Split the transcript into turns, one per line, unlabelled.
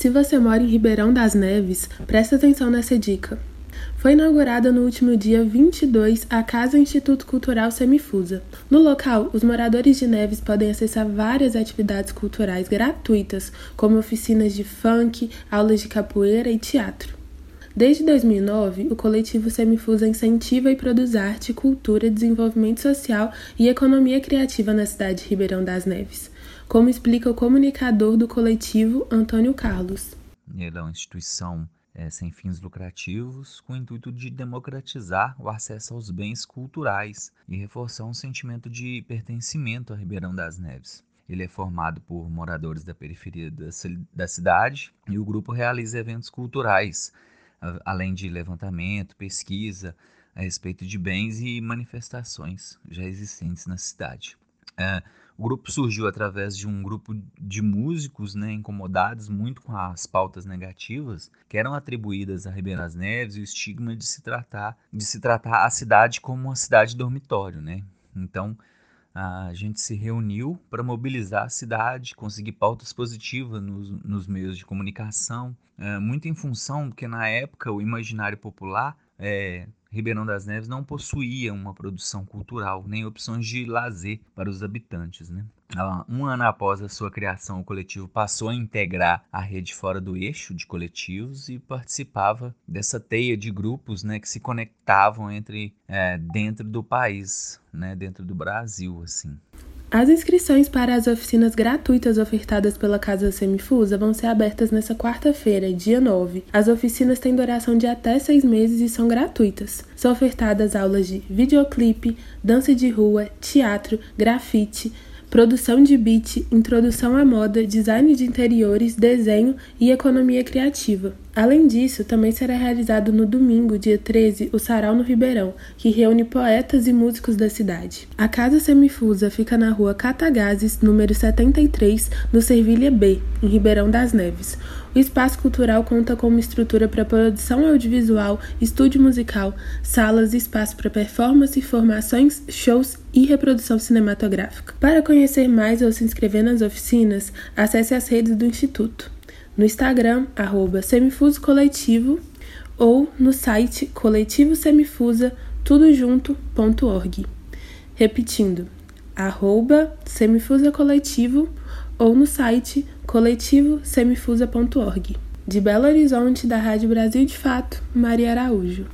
Se você mora em Ribeirão das Neves, presta atenção nessa dica. Foi inaugurada no último dia 22 a Casa Instituto Cultural Semifusa. No local, os moradores de Neves podem acessar várias atividades culturais gratuitas, como oficinas de funk, aulas de capoeira e teatro. Desde 2009, o coletivo Semifusa incentiva e produz arte, cultura, desenvolvimento social e economia criativa na cidade de Ribeirão das Neves, como explica o comunicador do coletivo, Antônio Carlos.
Ele é uma instituição é, sem fins lucrativos, com o intuito de democratizar o acesso aos bens culturais e reforçar um sentimento de pertencimento a Ribeirão das Neves. Ele é formado por moradores da periferia da, da cidade e o grupo realiza eventos culturais, além de levantamento, pesquisa a respeito de bens e manifestações já existentes na cidade. É, o grupo surgiu através de um grupo de músicos né, incomodados muito com as pautas negativas que eram atribuídas a Ribeirão das Neves e o estigma de se tratar de se tratar a cidade como uma cidade dormitório, né? Então a gente se reuniu para mobilizar a cidade, conseguir pautas positivas nos, nos meios de comunicação, é, muito em função que na época o imaginário popular é, Ribeirão das Neves não possuía uma produção cultural nem opções de lazer para os habitantes. Né? Um ano após a sua criação, o coletivo passou a integrar a rede fora do eixo de coletivos e participava dessa teia de grupos né, que se conectavam entre é, dentro do país, né, dentro do Brasil. assim.
As inscrições para as oficinas gratuitas ofertadas pela Casa Semifusa vão ser abertas nesta quarta-feira, dia 9. As oficinas têm duração de até seis meses e são gratuitas. São ofertadas aulas de videoclipe, dança de rua, teatro, grafite, produção de beat, introdução à moda, design de interiores, desenho e economia criativa. Além disso, também será realizado no domingo, dia 13, o Sarau no Ribeirão, que reúne poetas e músicos da cidade. A Casa Semifusa fica na rua Catagazes, número 73, no Servilha B, em Ribeirão das Neves. O espaço cultural conta com uma estrutura para produção audiovisual, estúdio musical, salas e espaço para performance, formações, shows e reprodução cinematográfica. Para conhecer mais ou se inscrever nas oficinas, acesse as redes do Instituto. No Instagram, arroba Semifuso Coletivo ou no site coletivo-semifusa tudojunto.org. Repetindo, arroba Semifusa Coletivo ou no site coletivo-semifusa.org. De Belo Horizonte, da Rádio Brasil de Fato, Maria Araújo.